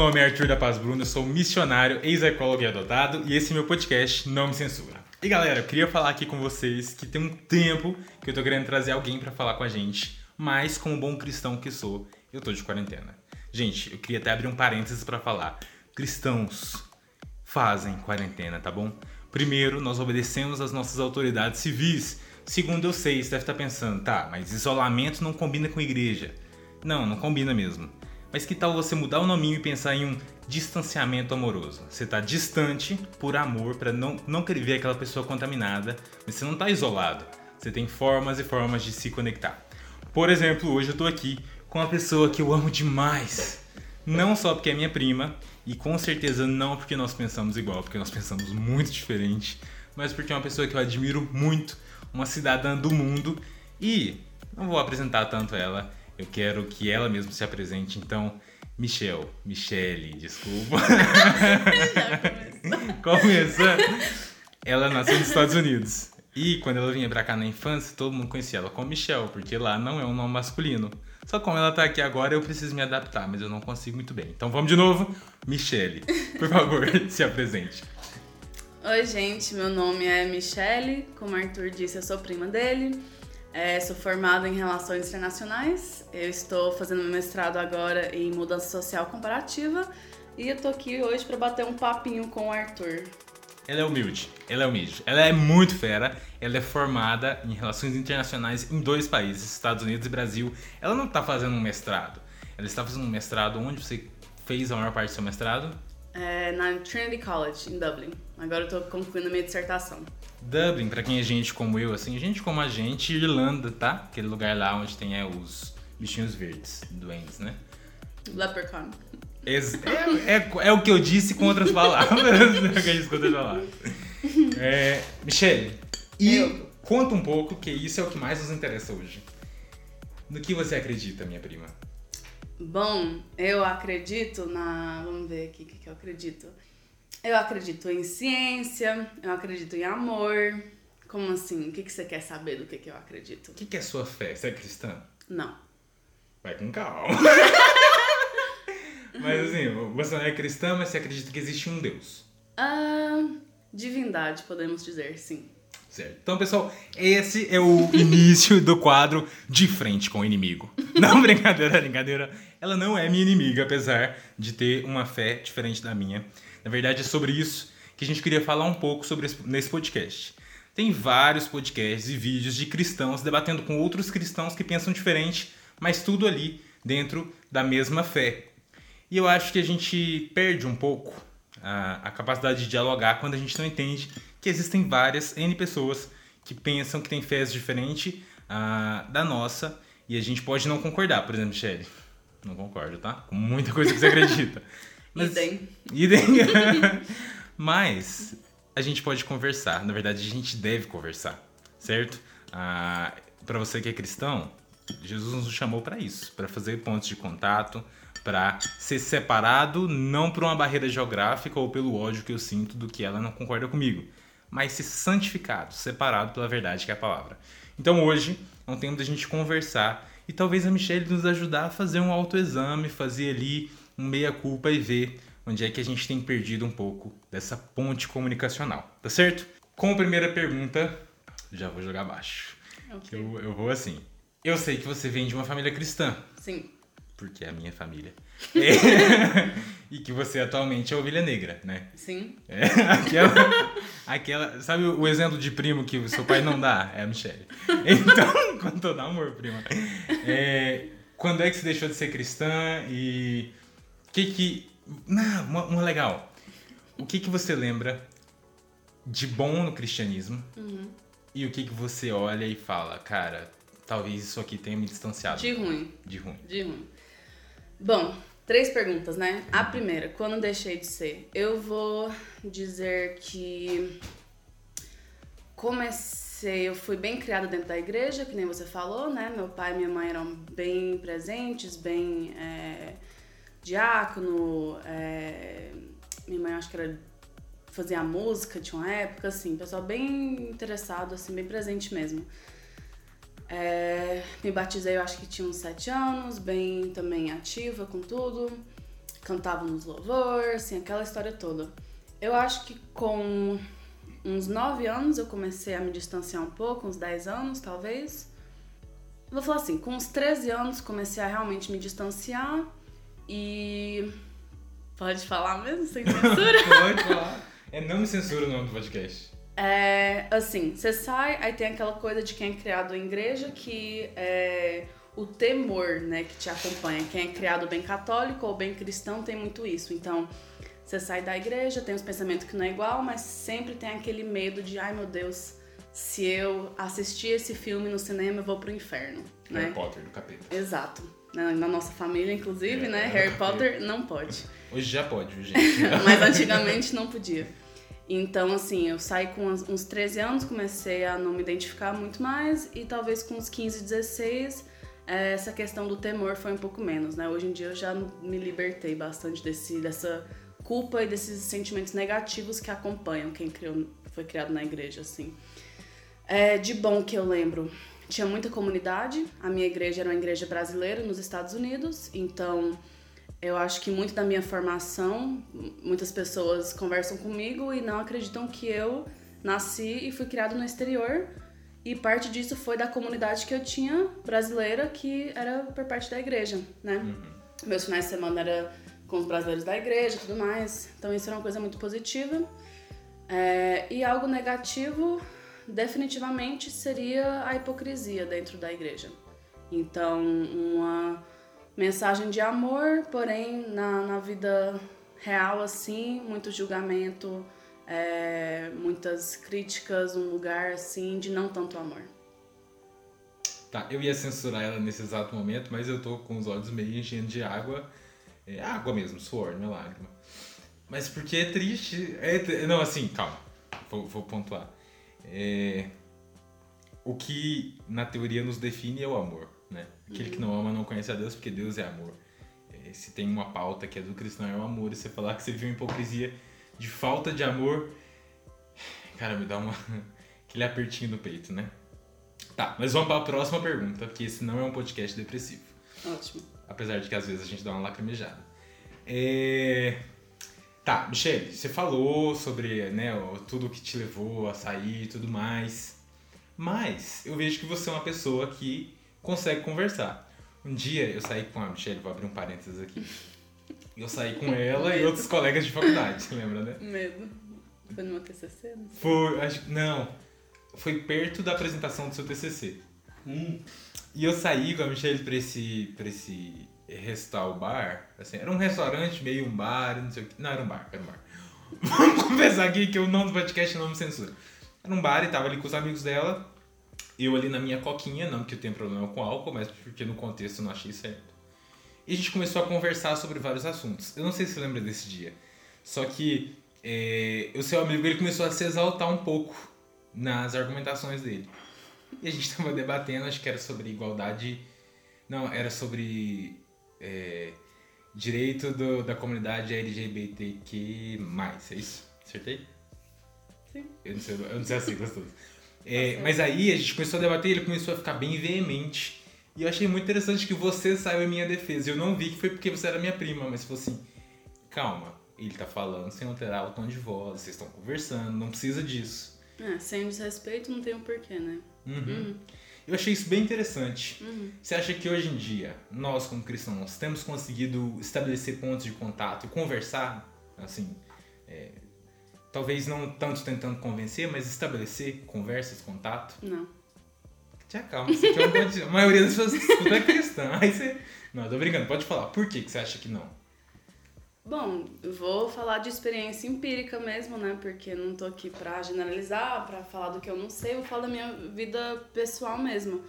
nome é Arthur da Paz Bruno, eu sou missionário, ex-ecólogo e adotado, e esse é meu podcast Não Me Censura. E galera, eu queria falar aqui com vocês que tem um tempo que eu tô querendo trazer alguém para falar com a gente, mas como bom cristão que sou, eu tô de quarentena. Gente, eu queria até abrir um parênteses para falar. Cristãos fazem quarentena, tá bom? Primeiro, nós obedecemos às nossas autoridades civis. Segundo, eu sei, você deve estar pensando, tá, mas isolamento não combina com igreja. Não, não combina mesmo. Mas que tal você mudar o nominho e pensar em um distanciamento amoroso? Você está distante por amor, para não, não querer ver aquela pessoa contaminada, mas você não está isolado. Você tem formas e formas de se conectar. Por exemplo, hoje eu estou aqui com uma pessoa que eu amo demais. Não só porque é minha prima, e com certeza não porque nós pensamos igual, porque nós pensamos muito diferente, mas porque é uma pessoa que eu admiro muito, uma cidadã do mundo, e não vou apresentar tanto ela, eu quero que ela mesma se apresente, então, Michelle, Michele, desculpa. Começa. Ela nasceu nos Estados Unidos. E quando ela vinha pra cá na infância, todo mundo conhecia ela como Michelle, porque lá não é um nome masculino. Só como ela tá aqui agora, eu preciso me adaptar, mas eu não consigo muito bem. Então vamos de novo. Michele, por favor, se apresente. Oi, gente, meu nome é Michele. Como o Arthur disse, eu sou prima dele. É, sou formada em Relações Internacionais. Eu estou fazendo meu mestrado agora em Mudança Social Comparativa. E eu tô aqui hoje para bater um papinho com o Arthur. Ela é humilde, ela é humilde. Ela é muito fera. Ela é formada em Relações Internacionais em dois países, Estados Unidos e Brasil. Ela não está fazendo um mestrado. Ela está fazendo um mestrado onde você fez a maior parte do seu mestrado? É, na Trinity College, em Dublin. Agora eu tô concluindo a minha dissertação. Dublin, para quem é gente como eu, assim, gente como a gente, Irlanda, tá? Aquele lugar lá onde tem é, os bichinhos verdes, doentes, né? Leprechaun. É, é, é, o que eu disse com outras palavras. é o que eu disse com outras palavras. É, Michele, e eu. conta um pouco, que isso é o que mais nos interessa hoje. No que você acredita, minha prima? Bom, eu acredito na. Vamos ver aqui o que, que eu acredito. Eu acredito em ciência, eu acredito em amor. Como assim? O que, que você quer saber do que, que eu acredito? O que, que é sua fé? Você é cristã? Não. Vai com calma. mas assim, você não é cristã, mas você acredita que existe um Deus. Ah, divindade, podemos dizer, sim. Certo. Então, pessoal, esse é o início do quadro De Frente com o Inimigo. Não, brincadeira, brincadeira. Ela não é minha inimiga, apesar de ter uma fé diferente da minha. Na verdade, é sobre isso que a gente queria falar um pouco sobre esse, nesse podcast. Tem vários podcasts e vídeos de cristãos debatendo com outros cristãos que pensam diferente, mas tudo ali dentro da mesma fé. E eu acho que a gente perde um pouco a, a capacidade de dialogar quando a gente não entende que existem várias N pessoas que pensam que têm fés diferentes uh, da nossa e a gente pode não concordar. Por exemplo, Shelly, não concordo, tá? Com muita coisa que você acredita. Mas, idem. Idem. Mas a gente pode conversar. Na verdade, a gente deve conversar, certo? Ah, para você que é cristão, Jesus nos chamou para isso, para fazer pontos de contato, para ser separado não por uma barreira geográfica ou pelo ódio que eu sinto do que ela não concorda comigo, mas ser santificado, separado pela verdade que é a palavra. Então hoje é um tempo da gente conversar e talvez a Michelle nos ajudar a fazer um autoexame, fazer ali um meia-culpa e ver onde é que a gente tem perdido um pouco dessa ponte comunicacional, tá certo? Com a primeira pergunta, já vou jogar baixo. Okay. Eu, eu vou assim. Eu sei que você vem de uma família cristã. Sim. Porque é a minha família. E que você atualmente é ovelha negra, né? Sim. É, aquela, aquela. Sabe o exemplo de primo que o seu pai não dá? É a Michelle. Então, com todo amor, prima. É, quando é que você deixou de ser cristã e que que. Não, uma, uma legal. O que que você lembra de bom no cristianismo uhum. e o que que você olha e fala, cara, talvez isso aqui tenha me distanciado. De ruim. De ruim. De ruim. Bom, três perguntas, né? A primeira, quando deixei de ser? Eu vou dizer que comecei, eu fui bem criada dentro da igreja, que nem você falou, né? Meu pai e minha mãe eram bem presentes, bem é, diácono, é, minha mãe acho que era fazia música, tinha uma época, assim, pessoal bem interessado, assim, bem presente mesmo. É, me batizei, eu acho que tinha uns sete anos, bem também ativa com tudo. cantavam nos louvores, assim, aquela história toda. Eu acho que com uns 9 anos eu comecei a me distanciar um pouco, uns 10 anos talvez. Vou falar assim, com uns 13 anos comecei a realmente me distanciar e. Pode falar mesmo, sem censura? Pode falar. É não me censura o nome do podcast. É, assim, você sai, aí tem aquela coisa de quem é criado em igreja que é o temor, né, que te acompanha. Quem é criado bem católico ou bem cristão tem muito isso. Então, você sai da igreja, tem os pensamentos que não é igual, mas sempre tem aquele medo de, ai meu Deus, se eu assistir esse filme no cinema, eu vou pro inferno. Harry né? Potter do capeta. Exato. Na, na nossa família, inclusive, É, né? Harry. Potter não pode. Hoje já pode, gente? Mas antigamente não podia. Então, assim, eu saí com uns uns 13 anos, comecei a não me identificar muito mais, e talvez com uns 15, 16, eh, essa questão do temor foi um pouco menos, né? Hoje em dia eu já me libertei bastante desse, dessa culpa e desses sentimentos negativos que acompanham quem criou, foi criado na igreja, assim. É, de bom que eu lembro, tinha muita comunidade. A minha igreja era uma igreja brasileira nos Estados Unidos, então eu acho que muito da minha formação, muitas pessoas conversam comigo e não acreditam que eu nasci e fui criado no exterior. E parte disso foi da comunidade que eu tinha brasileira, que era por parte da igreja, né? Meus finais de semana era com os brasileiros da igreja e tudo mais. Então isso era uma coisa muito positiva. É, e algo negativo, definitivamente, seria a hipocrisia dentro da igreja. Então, uma mensagem de amor, porém, na, na vida real, assim, muito julgamento, é, muitas críticas, um lugar, assim, de não tanto amor. Tá, eu ia censurar ela nesse exato momento, mas eu tô com os olhos meio enchendo de água. É água mesmo, suor, não é lágrima. Mas porque é triste. É, não, assim, calma. Vou, vou pontuar. É, o que na teoria nos define é o amor, né? Aquele que não ama não conhece a Deus porque Deus é amor. É, se tem uma pauta que é do cristão é o amor, e você falar que você uma hipocrisia de falta de amor, cara, me dá uma, aquele apertinho no peito, né? Tá, mas vamos para a próxima pergunta, porque esse não é um podcast depressivo. Ótimo. Apesar de que às vezes a gente dá uma lacrimejada. É... Tá, Michele, você falou sobre né, tudo que te levou a sair e tudo mais. Mas eu vejo que você é uma pessoa que consegue conversar. Um dia eu saí com a Michelle, vou abrir um parênteses aqui. Eu saí com ela e outros colegas de faculdade, lembra, né? Medo. Foi no meu TCC? Não sei. Foi, acho que. Não. Foi perto da apresentação do seu TCC. E eu saí com a Michelle pra esse, pra esse restaurant bar. Assim, era um restaurante, meio um bar, não sei o que. Não, era um bar, era um bar. Vamos confessar aqui que o nome do podcast não me censura. Era um bar e tava ali com os amigos dela. Eu ali na minha coquinha, não que eu tenha problema com álcool, mas porque no contexto eu não achei certo. E a gente começou a conversar sobre vários assuntos. Eu não sei se você lembra desse dia. Só que é, o seu amigo ele começou a se exaltar um pouco nas argumentações dele. E a gente estava debatendo, acho que era sobre igualdade. Não, era sobre é, direito do- da comunidade LGBTQ. É isso? Acertei? Sim. Eu não sei, eu não sei as siglas todas. É, certo. mas aí a gente começou a debater, ele começou a ficar bem veemente. E eu achei muito interessante que você saiu em minha defesa. Eu não vi que foi porque você era minha prima, mas falou assim: calma, ele tá falando sem alterar o tom de voz, vocês estão conversando, não precisa disso. É, sem desrespeito não tem um porquê, né? Uhum. Eu achei isso bem interessante. Você acha que hoje em dia, nós como cristãos, temos conseguido estabelecer pontos de contato e conversar, assim, é, talvez não tanto tentando convencer, mas estabelecer conversas, contato? Não. Te acalma, você quer um monte de- A maioria das pessoas que escutam é cristã. Aí você... Não, tô brincando, pode falar. Por que, que você acha que não? Bom, vou falar de experiência empírica mesmo, né? Porque não tô aqui pra generalizar, pra falar do que eu não sei, eu vou falar da minha vida pessoal mesmo.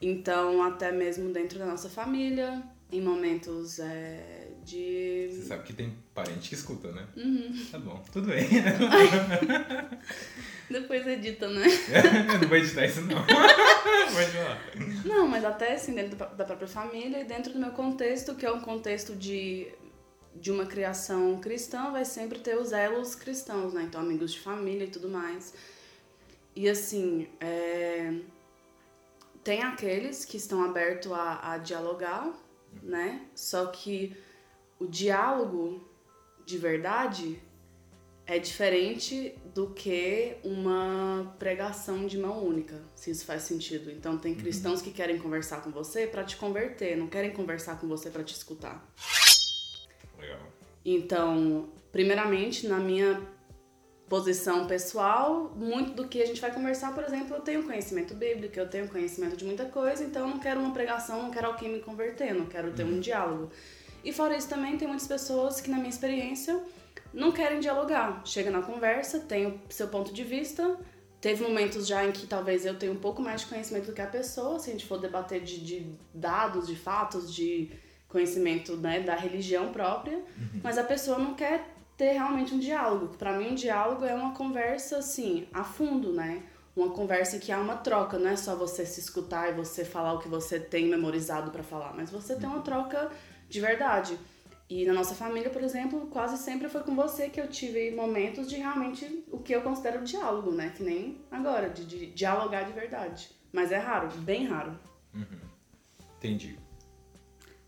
Então, até mesmo dentro da nossa família, em momentos é, de. Você sabe que tem parente que escuta, né? Uhum. Tá bom, tudo bem. Depois edita, né? Eu não vou editar isso não. Pode falar. Não, mas até assim, dentro da da própria família e dentro do meu contexto, que é um contexto de, de uma criação cristã, vai sempre ter os elos cristãos, né? Então, amigos de família e tudo mais. E assim, é, tem aqueles que estão abertos a, a dialogar, né? Só que o diálogo de verdade é diferente do que uma pregação de mão única, se isso faz sentido. Então tem cristãos que querem conversar com você para te converter, não querem conversar com você para te escutar. Legal. Então, primeiramente, na minha posição pessoal, muito do que a gente vai conversar, por exemplo, eu tenho conhecimento bíblico, eu tenho conhecimento de muita coisa, então eu não quero uma pregação, não quero alguém me converter, não quero ter um diálogo. E fora isso também, tem muitas pessoas que, na minha experiência, não querem dialogar. Chega na conversa, tem o seu ponto de vista. Teve momentos já em que talvez eu tenha um pouco mais de conhecimento do que a pessoa, se a gente for debater de, de dados, de fatos, de conhecimento né, da religião própria, mas a pessoa não quer ter realmente um diálogo. Para mim, um diálogo é uma conversa assim, a fundo, né? Uma conversa que há uma troca, não é só você se escutar e você falar o que você tem memorizado para falar, mas você tem uma troca de verdade. E na nossa família, por exemplo, quase sempre foi com você que eu tive momentos de realmente o que eu considero diálogo, né? Que nem agora, de, de dialogar de verdade. Mas é raro, bem raro. Entendi.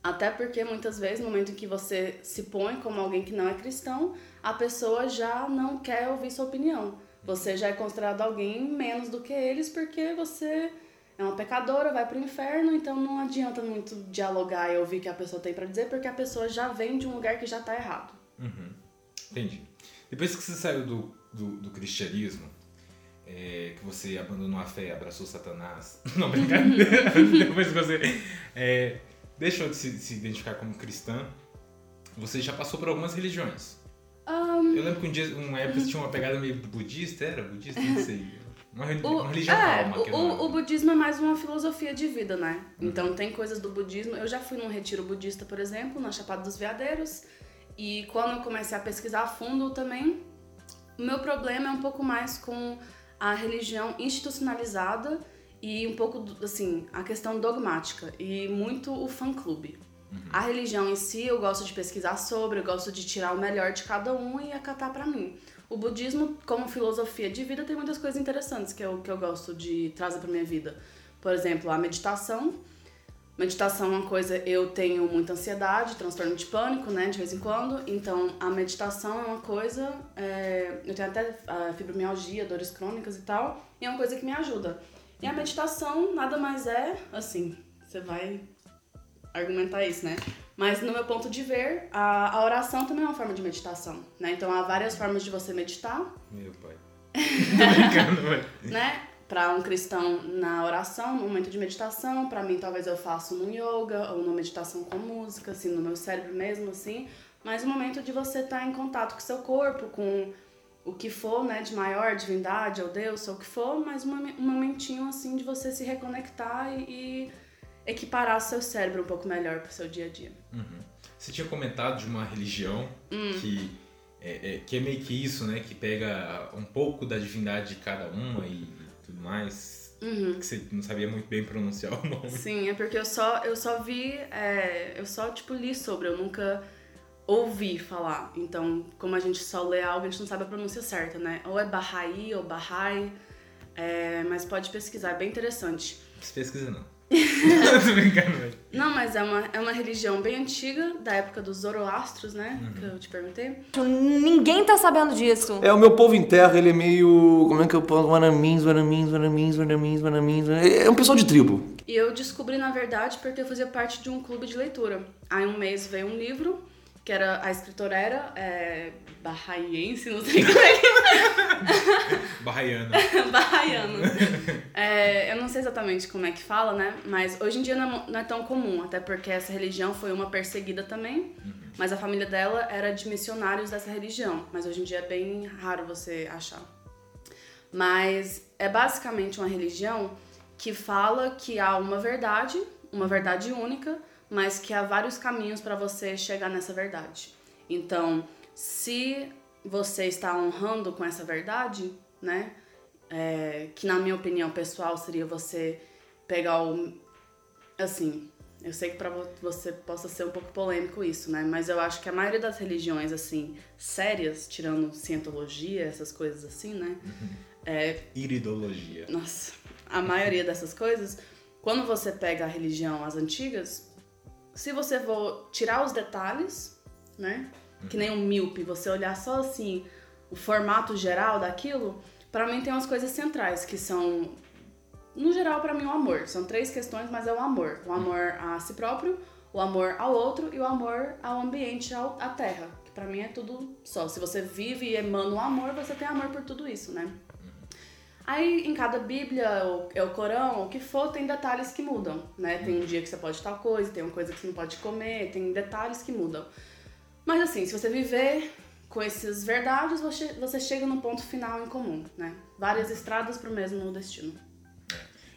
Até porque muitas vezes, no momento em que você se põe como alguém que não é cristão, a pessoa já não quer ouvir sua opinião. Você já é considerado alguém menos do que eles porque você é uma pecadora, vai pro inferno, então não adianta muito dialogar e ouvir o que a pessoa tem para dizer, porque a pessoa já vem de um lugar que já tá errado. Uhum. Entendi. Depois que você saiu do, do, do cristianismo, é, que você abandonou a fé e abraçou Satanás. Não, brincadeira. Depois que você é, deixou de se, se identificar como cristã, você já passou por algumas religiões. Um, Eu lembro que um dia, uma época, você tinha uma pegada meio budista, era? Budista? Não sei. Uma, uma religião é, calma. o, não- o budismo é mais uma filosofia de vida, né? Então tem coisas do budismo. Eu já fui num retiro budista, por exemplo, na Chapada dos Veadeiros. E quando eu comecei a pesquisar a fundo também, o meu problema é um pouco mais com a religião institucionalizada e um pouco, assim, a questão dogmática e muito o fã-clube. A religião em si eu gosto de pesquisar sobre, eu gosto de tirar o melhor de cada um e acatar pra mim. O budismo, como filosofia de vida, tem muitas coisas interessantes que eu, que eu gosto de trazer pra minha vida. Por exemplo, a meditação. Meditação é uma coisa, eu tenho muita ansiedade, transtorno de pânico, né, de vez em quando. Então, a meditação é uma coisa, é, eu tenho até fibromialgia, dores crônicas e tal, e é uma coisa que me ajuda. E a meditação nada mais é, assim, você vai argumentar isso, né? Mas no meu ponto de ver, a, a oração também é uma forma de meditação, né? Então há várias formas de você meditar, Meu pai. Né? Para um cristão na oração, no momento de meditação, para mim talvez eu faça num yoga ou numa meditação com música, assim, no meu cérebro mesmo, assim. Mas o momento de você estar em contato com seu corpo, com o que for, né, de maior divindade ou Deus, ou o que for, mas um um momentinho assim de você se reconectar e, e equiparar seu cérebro um pouco melhor pro seu dia a dia. Você tinha comentado de uma religião Hum. que, é, é- que é meio que isso, né? Que pega um pouco da divindade de cada uma e tudo mais. Uhum. Que você não sabia muito bem pronunciar o nome. Sim, é porque eu só, eu só vi, é, eu só, tipo, li sobre, eu nunca ouvi falar. Então, como a gente só lê algo, a gente não sabe a pronúncia certa, né? Ou é Bahá'í ou Bahá'í, é, mas pode pesquisar, é bem interessante. Não precisa pesquisar, não. Tô brincando, velho. Não, mas é uma, é uma religião bem antiga, da época dos Zoroastros, né? Que eu te perguntei. Ninguém tá sabendo disso. É, o meu povo em terra, ele é meio. Como é que eu posso? Wanamins, wanamins, wanamins, wanamins, wanamins. É um pessoal de tribo. E eu descobri, na verdade, porque eu fazia parte de um clube de leitura. Aí um mês veio um livro, que era a escritora era é, bahaiense, não sei como é que Barraiana. Bahaiano. É, eu não sei exatamente como é que fala, né? Mas hoje em dia não é, não é tão comum, até porque essa religião foi uma perseguida também. Mas a família dela era de missionários dessa religião. Mas hoje em dia é bem raro você achar. Mas é basicamente uma religião que fala que há uma verdade, uma verdade única, mas que há vários caminhos para você chegar nessa verdade. Então, se você está honrando com essa verdade, né? é, que na minha opinião pessoal seria você pegar o. Assim, eu sei que pra vo- você possa ser um pouco polêmico isso, né? Mas eu acho que a maioria das religiões, assim, sérias, tirando cientologia, essas coisas assim, né? É, Iridologia. nossa, a maioria dessas coisas, quando você pega a religião, as antigas, se você for tirar os detalhes né? Que nem um míope, você olhar só assim o formato geral daquilo, para mim tem umas coisas centrais que são no geral para mim o amor. São três questões, mas é o amor. O amor a si próprio, o amor ao outro e o amor ao ambiente, ao, à terra. Que para mim é tudo só. Se você vive e emana o amor, você tem amor por tudo isso, né? Aí em cada Bíblia, ou é o Corão, o que for, tem detalhes que mudam, né? Tem um dia que você pode tal coisa, tem uma coisa que você não pode comer, tem detalhes que mudam. Mas assim, se você viver com essas verdades, você, você chega num ponto final em comum, né? Várias estradas para o mesmo destino.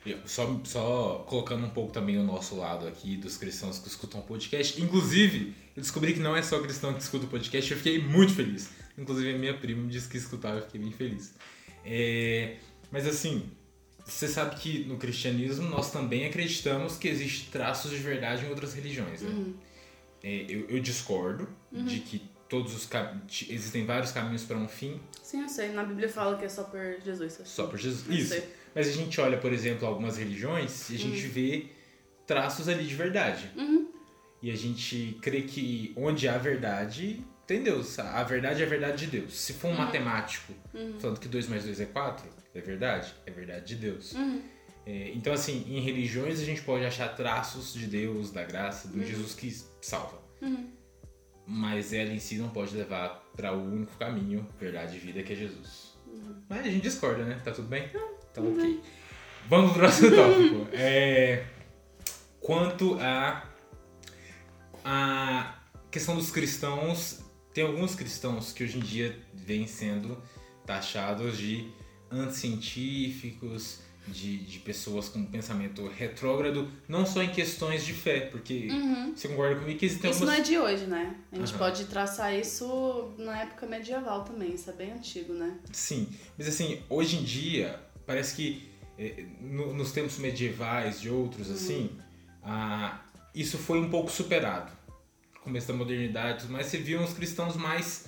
Eu- Só, só colocando um pouco também o nosso lado aqui dos cristãos que escutam podcast. Inclusive, eu descobri que não é só cristão que escuta o podcast, eu fiquei muito feliz. Inclusive, a minha prima me disse que escutava, eu fiquei bem feliz. É, mas assim, você sabe que no cristianismo nós também acreditamos que existem traços de verdade em outras religiões, né? É, eu, eu discordo de que todos os existem vários caminhos para um fim, Sim, eu sei. Na Bíblia fala que é só por Jesus. só por Jesus. Eu Isso. sei. Mas a gente olha, por exemplo, algumas religiões e a gente vê traços ali de verdade. E a gente crê que onde há verdade, tem Deus. A verdade é a verdade de Deus. Se for um matemático falando que 2 mais 2 é 4, é verdade? É verdade de Deus. É, então, assim, em religiões a gente pode achar traços de Deus, da graça, do Jesus que salva. Mas ela em si não pode levar para o único caminho, verdade e vida, que é Jesus. Mas a gente discorda, né? Tá tudo bem? Então, ok. Vamos pro próximo tópico. É, quanto a a questão dos cristãos, tem alguns cristãos que hoje em dia vêm sendo taxados de anticientíficos, de, de pessoas com pensamento retrógrado, não só em questões de fé, porque você concorda comigo que existem Isso não algumas... é de hoje, né? A gente Aham. pode traçar isso na época medieval também. Isso é bem antigo, né? Sim, mas assim, hoje em dia, parece que eh, no- nos tempos medievais de outros, assim, ah, isso foi um pouco superado. No começo da modernidade, mais, você via uns cristãos mais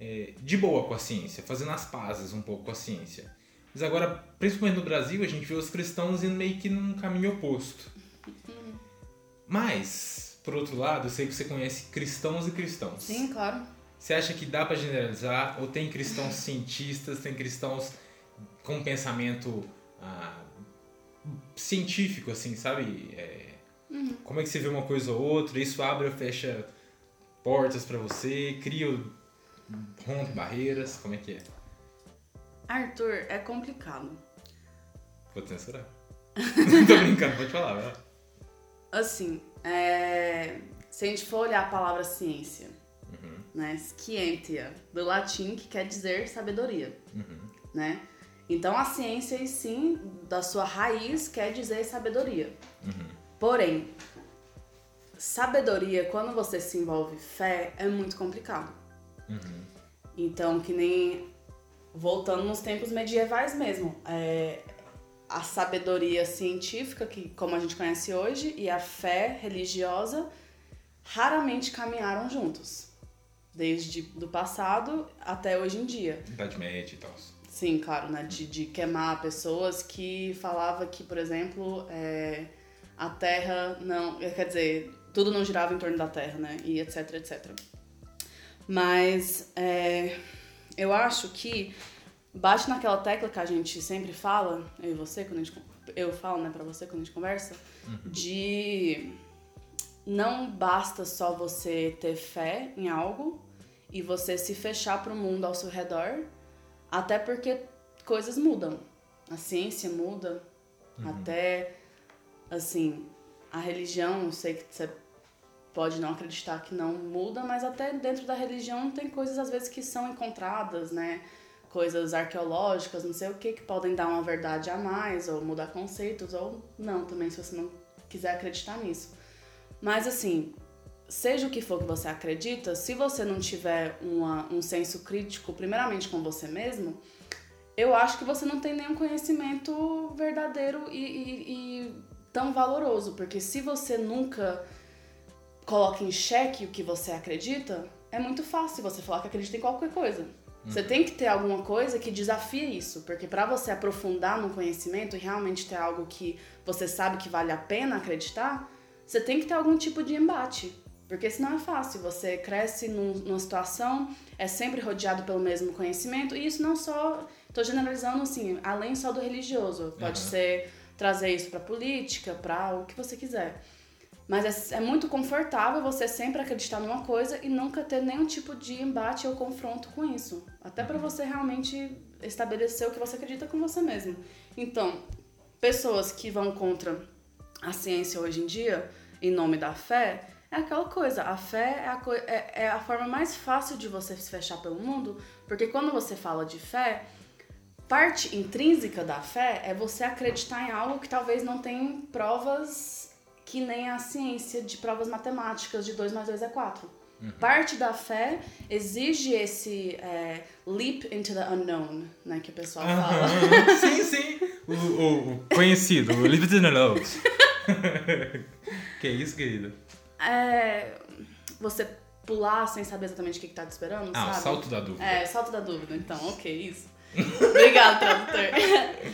eh, de boa com a ciência, fazendo as pazes um pouco com a ciência. Mas agora, principalmente no Brasil, a gente vê os cristãos indo meio que num caminho oposto. Mas, por outro lado, eu sei que você conhece cristãos e cristãos. Sim, claro. Você acha que dá pra generalizar? Ou tem cristãos cientistas, tem cristãos com pensamento ah, científico, assim, sabe? É, Como é que você vê uma coisa ou outra? Isso abre ou fecha portas pra você? Cria, ou rompe barreiras? Como é que é? Arthur, é complicado. Vou censurar. Tô brincando, pode falar, vai. Assim, é, se a gente for olhar a palavra ciência, Uhum. né? Scientia, do latim, que quer dizer sabedoria, Uhum. né? Então a ciência, em si, da sua raiz, quer dizer sabedoria. Uhum. Porém, sabedoria, quando você se envolve fé, é muito complicado. Uhum. Então, que nem voltando nos tempos medievais mesmo, é, a sabedoria científica, que como a gente conhece hoje, e a fé religiosa raramente caminharam juntos, desde do passado até hoje em dia. Idade média e tal. Sim, claro, né? De, de queimar pessoas que falava que, por exemplo, é, a Terra não. Quer dizer, tudo não girava em torno da Terra, né? E etc, etc. Mas é, eu acho que bate naquela tecla que a gente sempre fala, eu e você, quando a gente. Eu falo, né, pra você quando a gente conversa, de não basta só você ter fé em algo e você se fechar pro mundo ao seu redor até porque coisas mudam. A ciência muda. Até, assim, a religião, eu sei que você pode não acreditar que não muda, mas até dentro da religião tem coisas às vezes que são encontradas, né? Coisas arqueológicas, não sei o que, que podem dar uma verdade a mais, ou mudar conceitos, ou não também, se você não quiser acreditar nisso. Mas assim, seja o que for que você acredita, se você não tiver uma, um senso crítico, primeiramente com você mesmo, eu acho que você não tem nenhum conhecimento verdadeiro e, e- e tão valoroso. Porque se você nunca coloca em xeque o que você acredita, é muito fácil você falar que acredita em qualquer coisa. Você tem que ter alguma coisa que desafie isso, porque para você aprofundar no conhecimento e realmente ter algo que você sabe que vale a pena acreditar, você tem que ter algum tipo de embate. Porque senão é fácil, você cresce num- numa situação, é sempre rodeado pelo mesmo conhecimento, e isso não só, tô generalizando assim, além só do religioso, pode Aham. ser trazer isso pra política, pra o que você quiser. Mas é, é muito confortável você sempre acreditar numa coisa e nunca ter nenhum tipo de embate ou confronto com isso. Até pra você realmente estabelecer o que você acredita com você mesmo. Então, pessoas que vão contra a ciência hoje em dia, em nome da fé, é aquela coisa. A fé é a, coi- é- é a forma mais fácil de você se fechar pelo mundo, porque quando você fala de fé, parte intrínseca da fé é você acreditar em algo que talvez não tenha provas que nem a ciência de provas matemáticas de 2 mais 2 é 4. Parte da fé exige esse é, leap into the unknown, né, que o pessoal fala. Aham, sim, sim. O, o- o conhecido, o Live in the Love. que isso, querida? É, você pular sem saber exatamente o que, que tá te esperando, Ah, sabe? salto da dúvida. É, salto da dúvida, então, ok, isso. Obrigada, tradutor.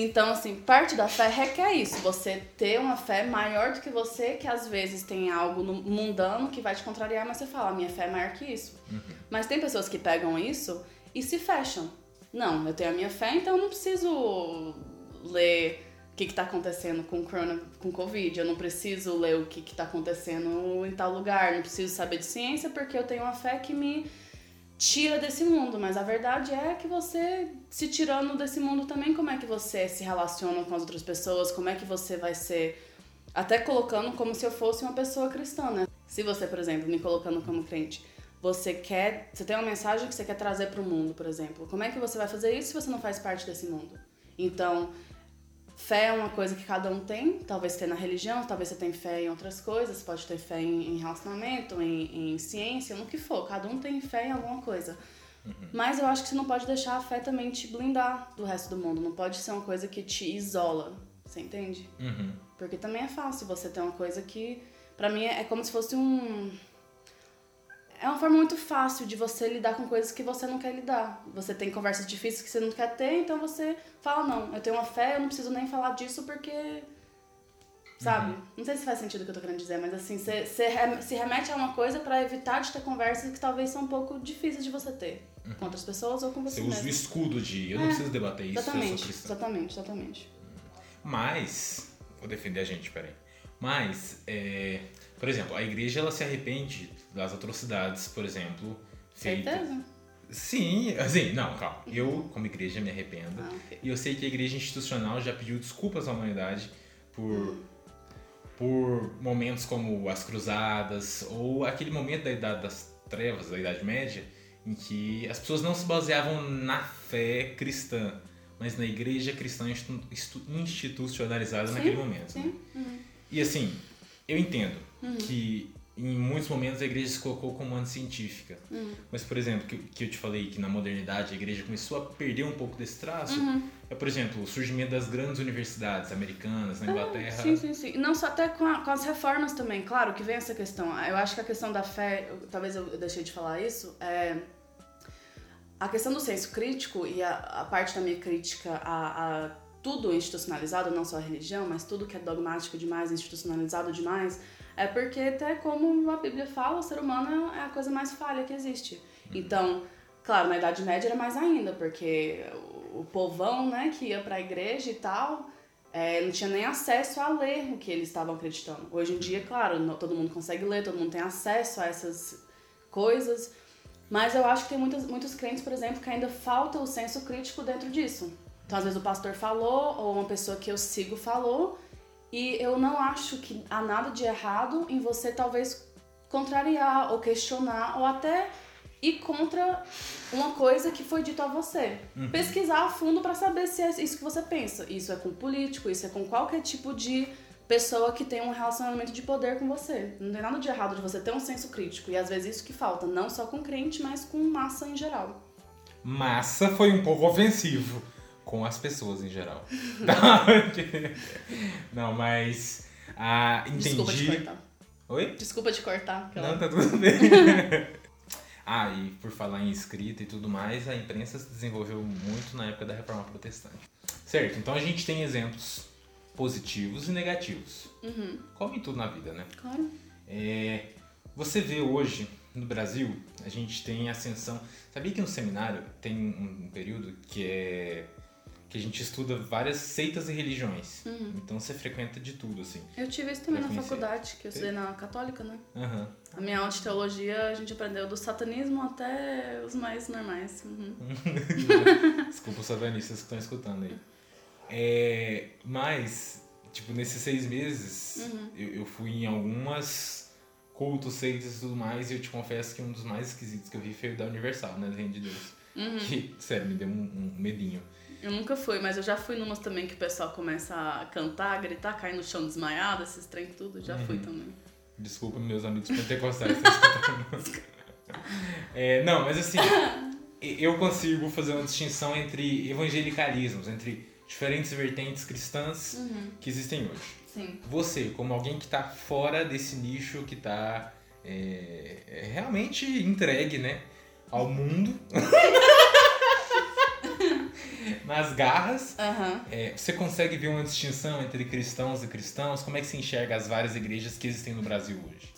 Então, assim, parte da fé requer isso, você ter uma fé maior do que você, que às vezes tem algo no- mundano que vai te contrariar, mas você fala, minha fé é maior que isso. Mas tem pessoas que pegam isso e se fecham. Não, eu tenho a minha fé, então eu não preciso ler o que, que tá acontecendo com corona, com Covid, eu não preciso ler o que, que tá acontecendo em tal lugar, não preciso saber de ciência porque eu tenho uma fé que me tira desse mundo, mas a verdade é que você se tirando desse mundo também, como é que você se relaciona com as outras pessoas, como é que você vai ser até colocando como se eu fosse uma pessoa cristã, né? Se você, por exemplo, me colocando como crente, você quer, você tem uma mensagem que você quer trazer para o mundo, por exemplo. Como é que você vai fazer isso se você não faz parte desse mundo? Então, fé é uma coisa que cada um tem, talvez tenha na religião, talvez você tenha fé em outras coisas, pode ter fé em, em relacionamento, em, em ciência, no que for, cada um tem fé em alguma coisa. Mas eu acho que você não pode deixar a fé também te blindar do resto do mundo, não pode ser uma coisa que te isola, você entende? Uhum. Porque também é fácil você ter uma coisa que, pra mim, é como se fosse um. É uma forma muito fácil de você lidar com coisas que você não quer lidar. Você tem conversas difíceis que você não quer ter, então você fala: não, eu tenho uma fé, eu não preciso nem falar disso porque. Sabe? Não sei se faz sentido o que eu tô querendo dizer, mas assim, você, se remete a uma coisa pra evitar de ter conversas que talvez são um pouco difíceis de você ter. Com outras pessoas ou com você, Você usa o mesmo. escudo de eu não É, preciso debater isso, eu sou Exatamente, exatamente, exatamente. Mas, vou defender a gente, peraí. Mas, é, por exemplo, a igreja ela se arrepende das atrocidades, por exemplo. Certeza? Sim, assim, não, calma. Eu, como igreja, me arrependo. Ah, ok. E eu sei que a igreja institucional já pediu desculpas à humanidade por, por momentos como as cruzadas ou aquele momento da Idade das Trevas, da Idade Média, em que as pessoas não se baseavam na fé cristã, mas na igreja cristã institucionalizada Sim, naquele momento. né? Sim. Uhum. E assim, eu entendo que em muitos momentos a igreja se colocou como anticientífica. Uhum. Mas, por exemplo, que, que eu te falei que na modernidade a igreja começou a perder um pouco desse traço, Uhum. é, por exemplo, o surgimento das grandes universidades americanas na Inglaterra. Ah, Sim, sim, sim. Não só até com, a- com as reformas também, claro que vem essa questão. Eu acho que a questão da fé, talvez eu, eu deixei de falar isso, é. A questão do senso crítico e a, a parte da minha crítica a, a tudo institucionalizado, não só a religião, mas tudo que é dogmático demais, institucionalizado demais, é porque, até como a Bíblia fala, o ser humano é a coisa mais falha que existe. Então, claro, na Idade Média era mais ainda, porque o, povão, né, que ia pra igreja e tal, é, não tinha nem acesso a ler o que eles estavam acreditando. Hoje em dia, claro, todo mundo consegue ler, todo mundo tem acesso a essas coisas, mas eu acho que tem muitos, muitos crentes, por exemplo, que ainda falta o senso crítico dentro disso. Então, às vezes o pastor falou, ou uma pessoa que eu sigo falou, e eu não acho que há nada de errado em você talvez contrariar, ou questionar, ou até ir contra uma coisa que foi dito a você. Pesquisar a fundo pra saber se é isso que você pensa. Isso é com político, isso é com qualquer tipo de pessoa que tem um relacionamento de poder com você. Não tem nada de errado de você ter um senso crítico. E às vezes isso que falta, não só com crente, mas com massa em geral. Massa foi um pouco ofensivo com as pessoas em geral. Não, mas. Ah, entendi. Desculpa te cortar. Oi? Desculpa te cortar. Não, tá tudo bem. ah, e por falar em escrita e tudo mais, a imprensa se desenvolveu muito na época da Reforma Protestante. Certo, então a gente tem exemplos positivos e negativos. Uhum, Como em tudo na vida, né? claro. É, Você vê hoje no Brasil, a gente tem ascensão. Sabia que no seminário tem um período que é que a gente estuda várias seitas e religiões. Então você frequenta de tudo, assim. Eu tive isso também na conhecer. faculdade, que eu estudei na católica, né? Aham. A minha aula de teologia, a gente aprendeu do satanismo até os mais normais. Uhum. Desculpa os satanistas que estão escutando aí. É, mas, tipo, nesses seis meses, Uhum. eu, eu fui em algumas cultos, seitas e tudo mais, e eu te confesso que um dos mais esquisitos que eu vi foi o da Universal, né? Do Reino de Deus. Uhum. Que, sério, me deu um, um medinho. Eu nunca fui, mas eu já fui numas também que o pessoal começa a cantar, gritar, cair no chão desmaiado, esses trem tudo. Já Uhum. fui também. Desculpa, meus amigos pentecostais. É, não, mas assim, eu consigo fazer uma distinção entre evangelicalismos, entre diferentes vertentes cristãs Uhum. que existem hoje. Sim. Você, como alguém que tá fora desse nicho, que tá é, é realmente entregue, né, ao mundo, nas garras, Aham. é, você consegue ver uma distinção entre cristãos e cristãos? Como é que você enxerga as várias igrejas que existem no Brasil hoje?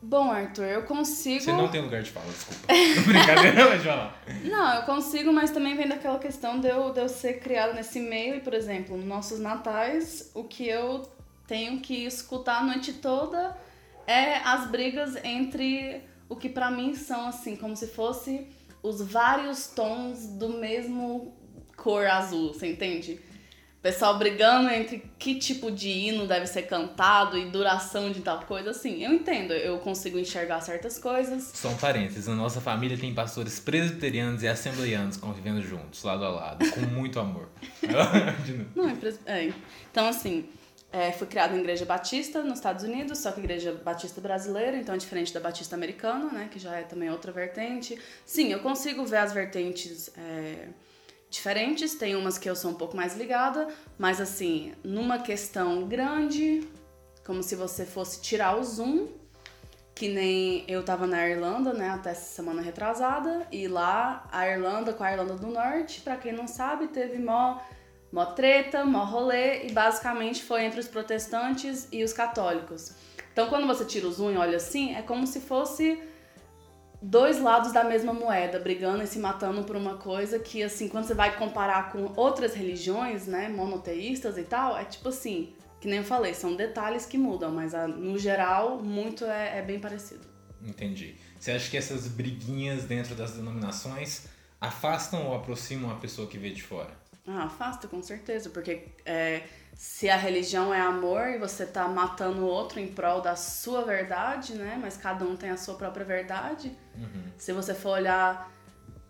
Bom, Arthur, eu consigo. Você não tem lugar de fala, desculpa. Brincadeira, mas falar. Não, eu consigo, mas também vem daquela questão de eu, de eu ser criada nesse meio e, por exemplo, nos nossos natais, o que eu tenho que escutar a noite toda é as brigas entre o que pra mim são assim, como se fosse os vários tons do mesmo cor azul, você entende? Pessoal brigando entre que tipo de hino deve ser cantado e duração de tal coisa, assim, eu entendo, eu consigo enxergar certas coisas. Só um parênteses, na nossa família tem pastores presbiterianos e assembleianos convivendo juntos, lado a lado, com muito amor. Não, é, pres- é. Então, assim, é, fui criada em igreja batista nos Estados Unidos, só que igreja batista brasileira, então é diferente da batista americana, né? Que já é também outra vertente. Sim, eu consigo ver as vertentes é, diferentes, tem umas que eu sou um pouco mais ligada, mas assim, numa questão grande, como se você fosse tirar o zoom, que nem eu tava na Irlanda, né, até essa semana retrasada, e lá a Irlanda com a Irlanda do Norte, pra quem não sabe, teve mó, mó treta, mó rolê, e basicamente foi entre os protestantes e os católicos. Então quando você tira o zoom e olha assim, é como se fosse dois lados da mesma moeda, brigando e se matando por uma coisa que, assim, quando você vai comparar com outras religiões, né, monoteístas e tal, é tipo assim, que nem eu falei, são detalhes que mudam, mas ah, no geral, muito é, é bem parecido. Entendi. Você acha que essas briguinhas dentro das denominações afastam ou aproximam a pessoa que vê de fora? Ah, afasta, com certeza, porque é, se a religião é amor e você tá matando o outro em prol da sua verdade, né, mas cada um tem a sua própria verdade, se você for olhar,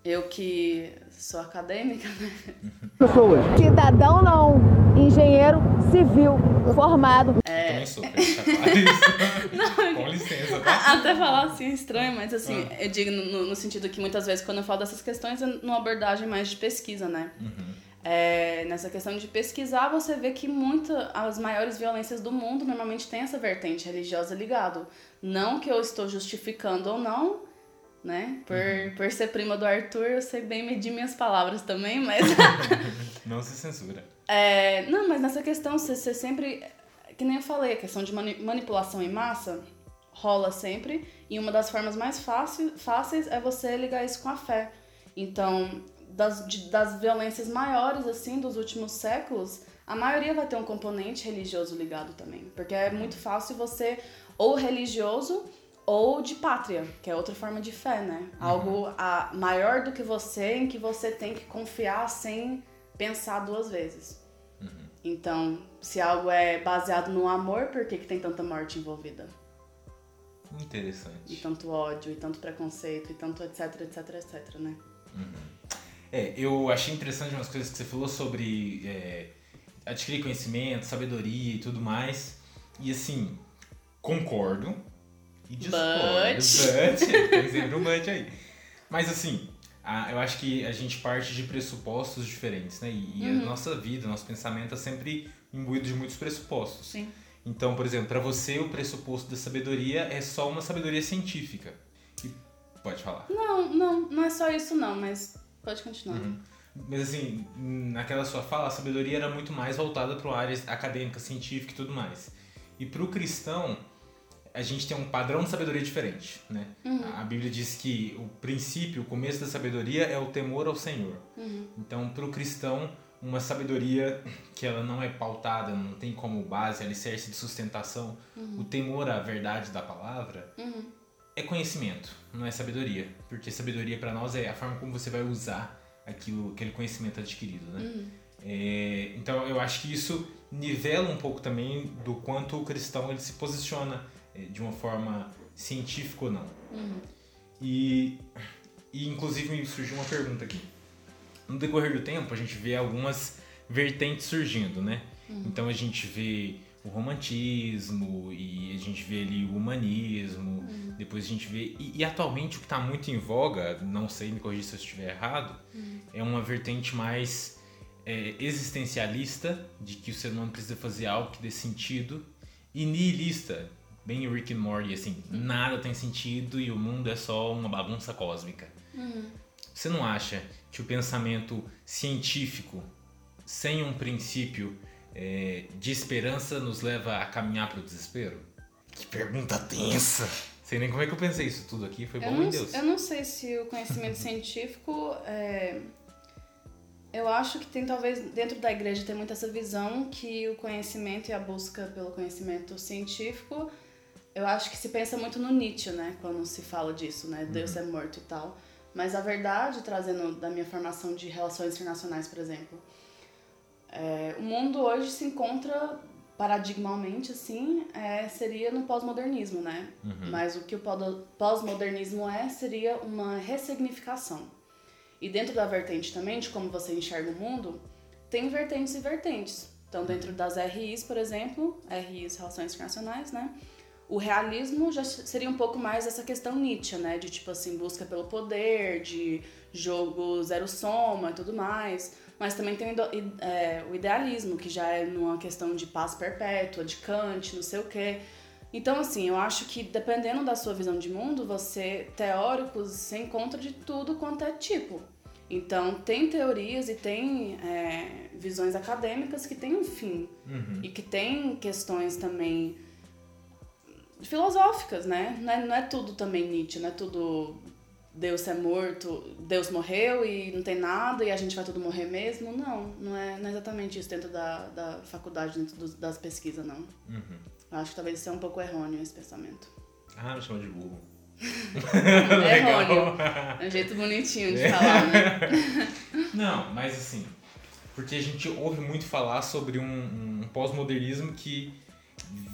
eu que sou acadêmica, né, Cidadão não, engenheiro civil formado. Eu também sou, quero deixar claro isso. Com licença, tá? Até falar assim é estranho, mas assim, eu digo no, no sentido que muitas vezes quando eu falo dessas questões é numa abordagem mais de pesquisa, né? É, nessa questão de pesquisar, você vê que muitas as maiores violências do mundo normalmente tem essa vertente religiosa ligado. Não que eu estou justificando ou não, né? Por, por ser prima do Arthur, eu sei bem medir minhas palavras também, mas Não se censura. É, não, mas nessa questão, você, você sempre. Que nem eu falei, a questão de mani- manipulação em massa rola sempre. E uma das formas mais fácil, fáceis é você ligar isso com a fé. Então, das, de- das violências maiores, assim, dos últimos séculos, a maioria vai ter um componente religioso ligado também. Porque é muito fácil você, ou religioso, ou de pátria, que é outra forma de fé, né? Algo a, maior do que você, em que você tem que confiar sem pensar duas vezes. Então, se algo é baseado no amor, por que, que tem tanta morte envolvida? E Interessante. tanto ódio, e tanto preconceito, e tanto etc, etc, etc, né? É, eu achei interessante umas coisas que você falou sobre é, adquirir conhecimento, sabedoria e tudo mais. E assim, concordo e discordo. But. But, tem sempre um but aí. Mas assim, a- eu acho que a gente parte de pressupostos diferentes, né? E, e a nossa vida, nosso pensamento é sempre imbuído de muitos pressupostos. Sim. Então, por exemplo, para você o pressuposto da sabedoria é só uma sabedoria científica. E pode falar. Não, não, não é só isso não, mas pode continuar. Mas assim, naquela sua fala, a sabedoria era muito mais voltada para área acadêmica, científica e tudo mais. E para o cristão, a gente tem um padrão de sabedoria diferente, né? A Bíblia diz que o princípio, o começo da sabedoria é o temor ao Senhor. Então, para o cristão, uma sabedoria que ela não é pautada, não tem como base, alicerce de sustentação, o temor à verdade da palavra é conhecimento, não é sabedoria. Porque sabedoria para nós é a forma como você vai usar aquilo, aquele conhecimento adquirido, né? É, então eu acho que isso nivela um pouco também do quanto o cristão ele se posiciona é, de uma forma científica ou não. E, e inclusive me surgiu uma pergunta aqui. No decorrer do tempo a gente vê algumas vertentes surgindo, né? Então a gente vê o romantismo e a gente vê ali o humanismo, depois a gente vê e, e atualmente o que está muito em voga, não sei me corrija se eu estiver errado, é uma vertente mais é, existencialista de que o ser humano precisa fazer algo que dê sentido e nihilista, bem Rick and Morty assim, nada tem sentido e o mundo é só uma bagunça cósmica. Você não acha que o pensamento científico, sem um princípio é, de esperança, nos leva a caminhar para o desespero? Que pergunta tensa! Sei nem como é que eu pensei isso tudo aqui, foi Eu bom não, em Deus. eu não sei se o conhecimento científico. é, eu acho que tem talvez dentro da igreja tem muito essa visão que o conhecimento e a busca pelo conhecimento científico. Eu acho que se pensa muito no Nietzsche, né? Quando se fala disso, né? Deus é morto e tal. Mas a verdade, trazendo da minha formação de relações internacionais, por exemplo, é, o mundo hoje se encontra paradigmalmente, assim, é, seria no pós-modernismo, né? Mas o que o pó- pós-modernismo é, seria uma ressignificação. E dentro da vertente também, de como você enxerga o mundo, tem vertentes e vertentes. Então, dentro das RIs, por exemplo, RIs, Relações Internacionais, né? O realismo já seria um pouco mais essa questão Nietzsche, né? De tipo assim, busca pelo poder, de jogo zero soma e tudo mais. Mas também tem é, o idealismo, que já é numa questão de paz perpétua, de Kant, não sei o quê. Então, assim, eu acho que dependendo da sua visão de mundo, você, teóricos, você encontra de tudo quanto é tipo. Então, tem teorias e tem é, visões acadêmicas que têm um fim. E que tem questões também filosóficas, né? Não é, não é tudo também Nietzsche, não é tudo Deus é morto, Deus morreu e não tem nada e a gente vai tudo morrer mesmo. Não, não é, não é exatamente isso dentro da, da faculdade, dentro dos- das pesquisas, não. Eu acho que talvez isso é um pouco errôneo esse pensamento. Ah, me chama de burro. É errôneo. É um jeito bonitinho de falar, né? Não, mas assim, porque a gente ouve muito falar sobre um, um pós-modernismo que,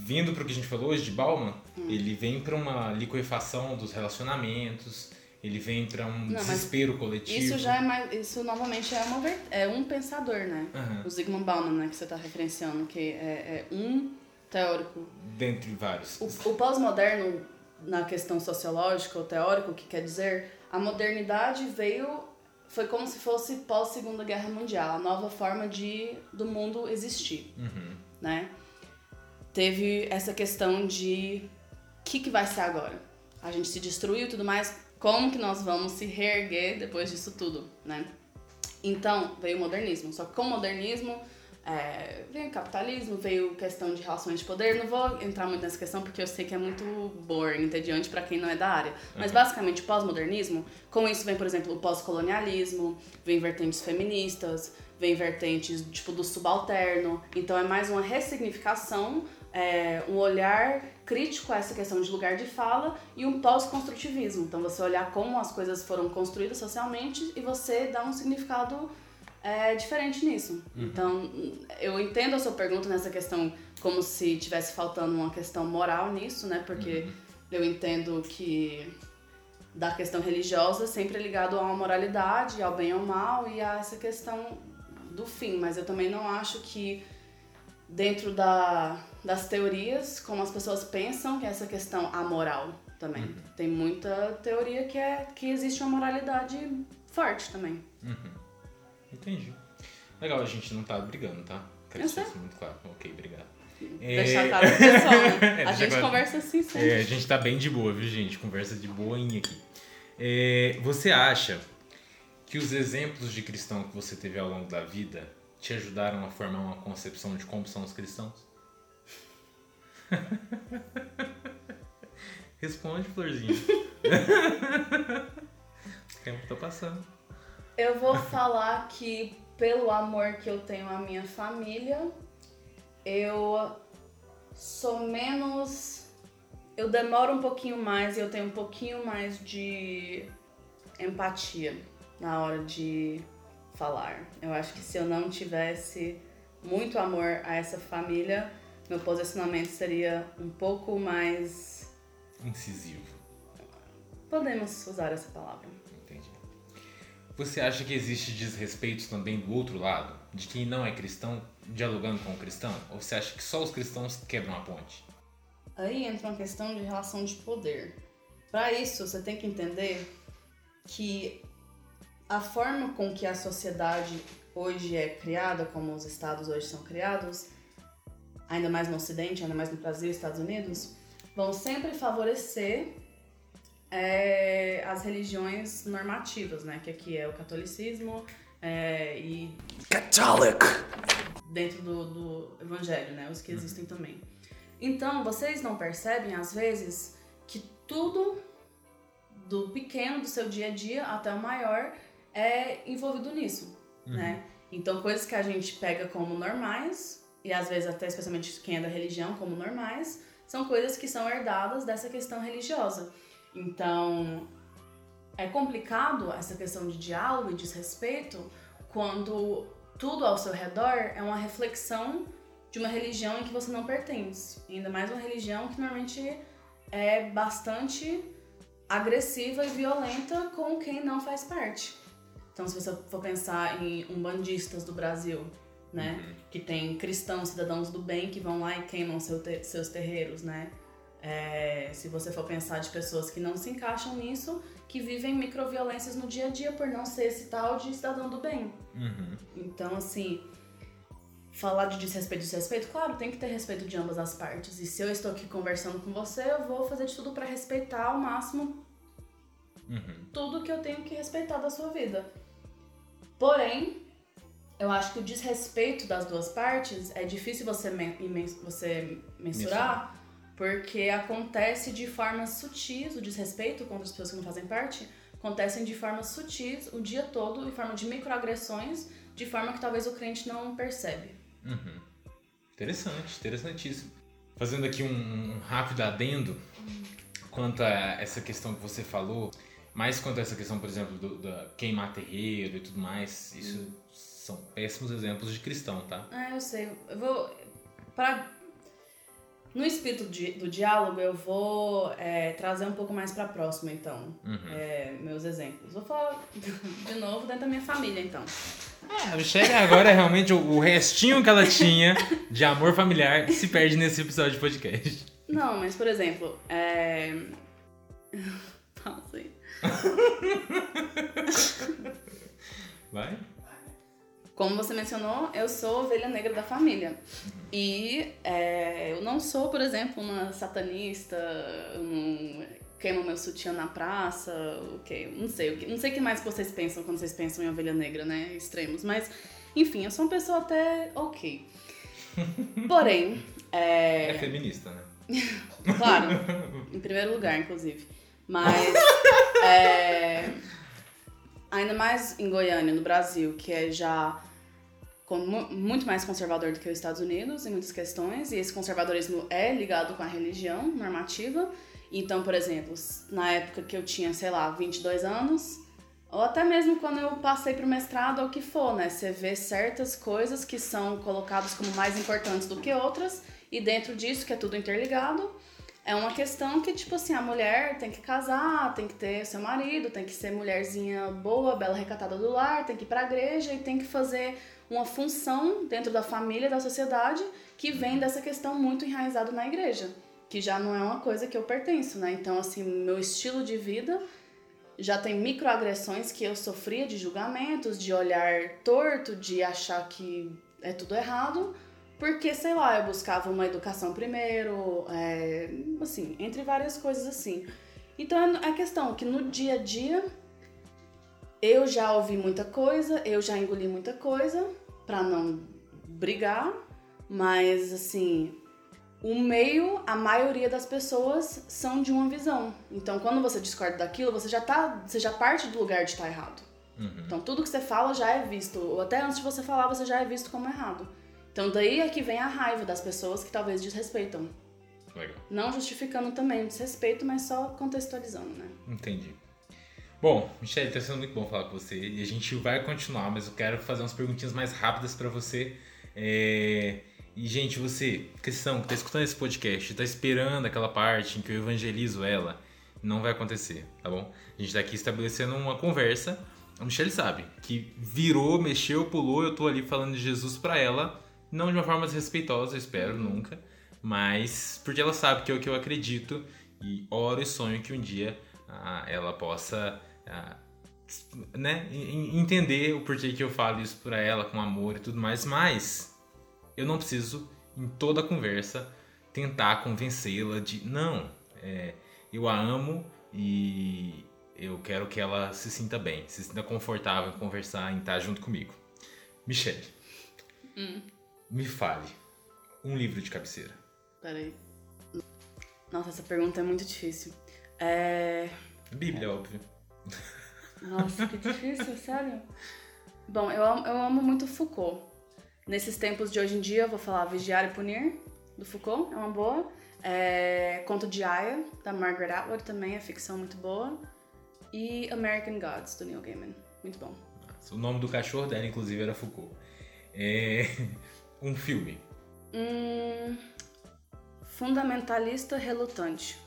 vindo para o que a gente falou hoje de Bauman, Hum. ele vem para uma liquefação dos relacionamentos, ele vem para um Não, desespero coletivo. Isso já é mais. Isso novamente é, uma, é um pensador, né? Aham. O Zygmunt Bauman, né, que você está referenciando, que é, é um teórico Dentre vários. O, o pós-moderno, na questão sociológica ou teórica, o que quer dizer, a modernidade veio, foi como se fosse pós-segunda guerra mundial, a nova forma de do mundo existir, né? Teve essa questão de o que, que vai ser agora? A gente se destruiu e tudo mais, como que nós vamos se reerguer depois disso tudo, né? Então, veio o modernismo. Só que com o modernismo é, veio o capitalismo, veio questão de relações de poder. Não vou entrar muito nessa questão porque eu sei que é muito boring, entediante para quem não é da área. Mas basicamente, o pós-modernismo, com isso vem, por exemplo, o pós-colonialismo, vem vertentes feministas, vem vertentes tipo do subalterno. Então é mais uma ressignificação, é, um olhar crítico a essa questão de lugar de fala e um pós-construtivismo. Então você olhar como as coisas foram construídas socialmente e você dar um significado é, diferente nisso. Então eu entendo a sua pergunta nessa questão como se tivesse faltando uma questão moral nisso, né? Porque eu entendo que da questão religiosa sempre é ligado a uma moralidade, ao bem ou mal e a essa questão do fim. Mas eu também não acho que dentro da, das teorias, como as pessoas pensam, que é essa questão amoral também. Tem muita teoria que é que existe uma moralidade forte também. Entendi. Legal, a gente não tá brigando, tá? Quero deixar isso muito claro. Ok, obrigado. Deixar É, claro pro pessoal, né? É, A gente conversa assim sempre. É, a gente tá bem de boa, viu, gente? Conversa de boinha aqui. É, você acha que os exemplos de cristão que você teve ao longo da vida te ajudaram a formar uma concepção de como são os cristãos? Responde, Florzinha. O tempo tá passando. Eu vou falar que pelo amor que eu tenho à minha família, eu sou menos. Eu demoro um pouquinho mais e eu tenho um pouquinho mais de empatia na hora de falar. Eu acho que se eu não tivesse muito amor a essa família, meu posicionamento seria um pouco mais. Incisivo. Podemos usar essa palavra. Entendi. Você acha que existe desrespeito também do outro lado? De quem não é cristão dialogando com o cristão? Ou você acha que só os cristãos quebram a ponte? Aí entra uma questão de relação de poder. Para isso, você tem que entender que a forma com que a sociedade hoje é criada, como os estados hoje são criados, ainda mais no Ocidente, ainda mais no Brasil e Estados Unidos, vão sempre favorecer é, as religiões normativas, né? Que aqui é o catolicismo é, e Catholic! dentro do, do evangelho, né? Os que existem também. Então, vocês não percebem, às vezes, que tudo, do pequeno do seu dia a dia até o maior, é envolvido nisso, né? Então, coisas que a gente pega como normais, e às vezes até especialmente quem é da religião como normais, são coisas que são herdadas dessa questão religiosa. Então, é complicado essa questão de diálogo e desrespeito quando tudo ao seu redor é uma reflexão de uma religião em que você não pertence. Ainda mais uma religião que normalmente é bastante agressiva e violenta com quem não faz parte. Então, se você for pensar em umbandistas do Brasil, né? Que tem cristãos, cidadãos do bem que vão lá e queimam seu te- seus terreiros, né? É, se você for pensar de pessoas que não se encaixam nisso, que vivem microviolências no dia a dia por não ser esse tal de cidadão do bem. Uhum. Então, assim, falar de desrespeito e desrespeito, claro, tem que ter respeito de ambas as partes. E se eu estou aqui conversando com você, eu vou fazer de tudo para respeitar ao máximo Uhum. tudo que eu tenho que respeitar da sua vida. Porém, eu acho que o desrespeito das duas partes é difícil você, men você mensurar, porque acontece de formas sutis, o desrespeito contra as pessoas que não fazem parte, acontecem de formas sutis o dia todo, em forma de microagressões, de forma que talvez o crente não percebe. Uhum. Interessante, interessantíssimo. Fazendo aqui um, um rápido adendo quanto a essa questão que você falou, mais quanto a essa questão, por exemplo, do, da queimar terreiro e tudo mais, isso são péssimos exemplos de cristão, tá? Ah, eu sei. Eu vou. Pra... No espírito de- do diálogo, eu vou é, trazer um pouco mais pra próxima, então. é, meus exemplos. Vou falar de novo dentro da minha família, então. É, a Michelle agora realmente o, restinho que ela tinha de amor familiar se perde nesse episódio de podcast. Não, mas por exemplo, é. Pausa aí. Vai? Como você mencionou, eu sou ovelha negra da família. E é, eu não sou, por exemplo, uma satanista, eu não queimo meu sutiã na praça, o que, não sei, o que- não sei o que mais vocês pensam quando vocês pensam em ovelha negra, né, extremos, mas enfim, eu sou uma pessoa até ok. Porém, É é, feminista, né? Claro, em primeiro lugar, inclusive. Mas, é, ainda mais em Goiânia, no Brasil, que é já muito mais conservador do que os Estados Unidos em muitas questões, e esse conservadorismo é ligado com a religião normativa. Então, por exemplo, na época que eu tinha, sei lá, 22 anos, ou até mesmo quando eu passei pro mestrado ou o que for, né? Você vê certas coisas que são colocadas como mais importantes do que outras, e dentro disso, que é tudo interligado, é uma questão que, tipo assim, a mulher tem que casar, tem que ter seu marido, tem que ser mulherzinha boa, bela, recatada do lar, tem que ir pra igreja e tem que fazer uma função dentro da família, da sociedade, que vem dessa questão muito enraizada na igreja, que já não é uma coisa que eu pertenço, né? Então, assim, meu estilo de vida já tem microagressões que eu sofria de julgamentos, de olhar torto, de achar que é tudo errado, porque, sei lá, eu buscava uma educação primeiro, é, assim, entre várias coisas assim. Então é a questão que no dia a dia eu já ouvi muita coisa, eu já engoli muita coisa pra não brigar, mas assim, o meio, a maioria das pessoas são de uma visão. Então, quando você discorda daquilo, você já tá, você já parte do lugar de estar errado. Então, tudo que você fala já é visto, ou até antes de você falar, você já é visto como errado. Então, daí é que vem a raiva das pessoas que talvez desrespeitam. Legal. Não justificando também o desrespeito, mas só contextualizando, né? Entendi. Bom, Michelle, tá sendo muito bom falar com você e a gente vai continuar, mas eu quero fazer umas perguntinhas mais rápidas pra você. É, E, gente, você, cristão, que tá escutando esse podcast, tá esperando aquela parte em que eu evangelizo ela, não vai acontecer, tá bom? A gente tá aqui estabelecendo uma conversa. A Michelle sabe que virou, mexeu, pulou, eu tô ali falando de Jesus pra ela, não de uma forma desrespeitosa, eu espero, nunca, mas porque ela sabe que é o que eu acredito e oro e sonho que um dia ah, ela possa ah, né, en- entender o porquê que eu falo isso pra ela com amor e tudo mais, mas eu não preciso, em toda conversa, tentar convencê-la de não, é, eu a amo e eu quero que ela se sinta bem, se sinta confortável em conversar, em estar junto comigo. Michelle, me fale um livro de cabeceira. Peraí. Nossa, essa pergunta é muito difícil. É. Bíblia, óbvio. Nossa, que difícil, sério. Bom, eu amo, eu amo muito Foucault. Nesses tempos de hoje em dia, eu vou falar Vigiar e Punir, do Foucault, é uma boa. É, Conto de Aya, da Margaret Atwood, também é ficção muito boa. E American Gods, do Neil Gaiman, muito bom. O nome do cachorro dela, inclusive, era Foucault. É um filme. Hum, fundamentalista Relutante,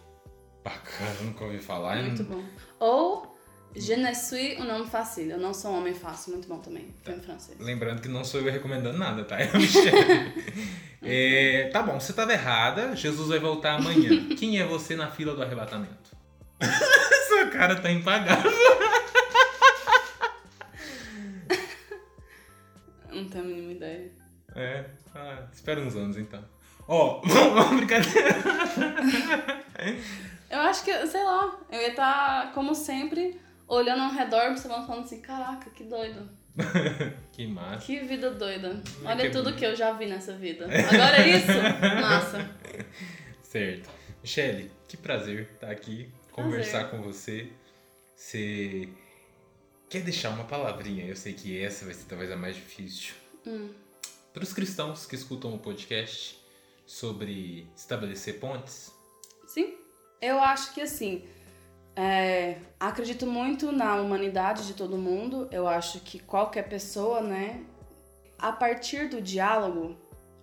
Bacana, nunca ouvi falar. muito bom. Ou Je ne suis un homme facile, eu não sou um homem fácil, muito bom também, filme francês. Lembrando que não sou eu recomendando nada, tá? É, tá bom, você estava errada. Jesus vai voltar amanhã. Quem é você na fila do arrebatamento? Sua cara tá impagável. Espera uns anos então. Ó, vamos brincadeira. Eu acho que, sei lá, eu ia estar, como sempre, olhando ao redor, observando, falando assim, caraca, que doido. que massa. Que vida doida. Que Olha tudo bonito. que eu já vi nessa vida. Agora é isso? Massa. Certo. Michele, que prazer estar aqui, conversar com você. Você quer deixar uma palavrinha? Eu sei que essa vai ser talvez a mais difícil. Para os cristãos que escutam o podcast sobre estabelecer pontes. Sim. Eu acho que assim, é, acredito muito na humanidade de todo mundo. Eu acho que qualquer pessoa, né, a partir do diálogo,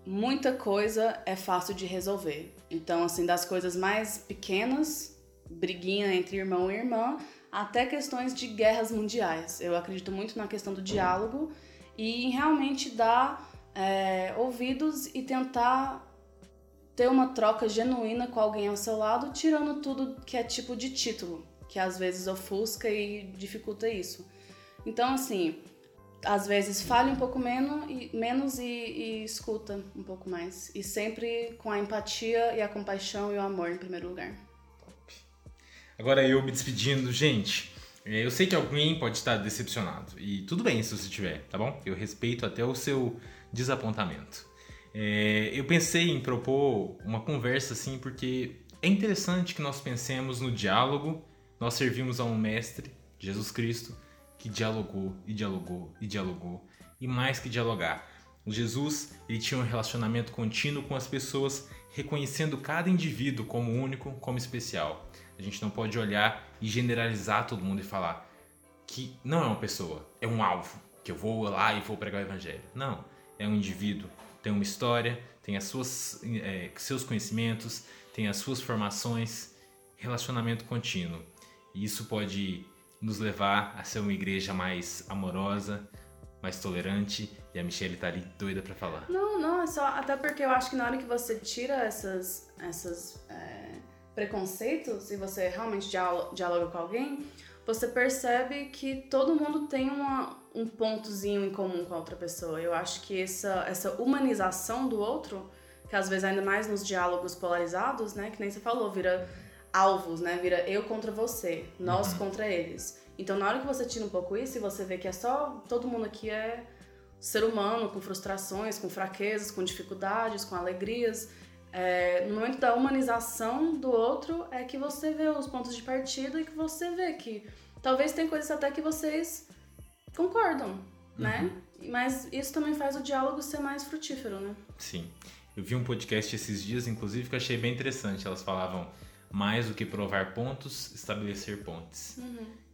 muita coisa é fácil de resolver. Então, assim, das coisas mais pequenas, briguinha entre irmão e irmã, até questões de guerras mundiais. Eu acredito muito na questão do diálogo e realmente dar é, ouvidos e tentar ter uma troca genuína com alguém ao seu lado, tirando tudo que é tipo de título, que às vezes ofusca e dificulta isso. Então, assim, às vezes fale um pouco menos e, menos e, e escuta um pouco mais. E sempre com a empatia e a compaixão e o amor em primeiro lugar. Agora eu me despedindo, gente. é, Eu sei que alguém pode estar decepcionado. E tudo bem se você tiver, tá bom? Eu respeito até o seu desapontamento. É, eu pensei em propor uma conversa assim, porque é interessante que nós pensemos no diálogo. Nós servimos a um mestre, Jesus Cristo, que dialogou e dialogou e dialogou. E mais que dialogar. O Jesus ele tinha um relacionamento contínuo com as pessoas, reconhecendo cada indivíduo como único, como especial. A gente não pode olhar e generalizar todo mundo e falar que não é uma pessoa, é um alvo, que eu vou lá e vou pregar o evangelho. Não, é um indivíduo, tem uma história, tem as suas, é, seus conhecimentos, tem as suas formações, relacionamento contínuo. E isso pode nos levar a ser uma igreja mais amorosa, mais tolerante. E a Michelle tá ali doida pra falar. Não, não, é só. Até porque eu acho que na hora que você tira essas, essas é, preconceitos e você realmente dialo- dialoga com alguém, você percebe que todo mundo tem uma, um pontozinho em comum com a outra pessoa. Eu acho que essa, essa humanização do outro, que às vezes ainda mais nos diálogos polarizados, né, que nem você falou, vira alvos, né, vira eu contra você, nós contra eles. Então na hora que você tira um pouco isso e você vê que é só todo mundo aqui é ser humano com frustrações, com fraquezas, com dificuldades, com alegrias, é, no momento da humanização do outro é que você vê os pontos de partida e que você vê que talvez tem coisas até que vocês concordam, né? Mas isso também faz o diálogo ser mais frutífero, né? Sim. Eu vi um podcast esses dias, inclusive, que eu achei bem interessante. Elas falavam mais do que provar pontos, estabelecer pontes.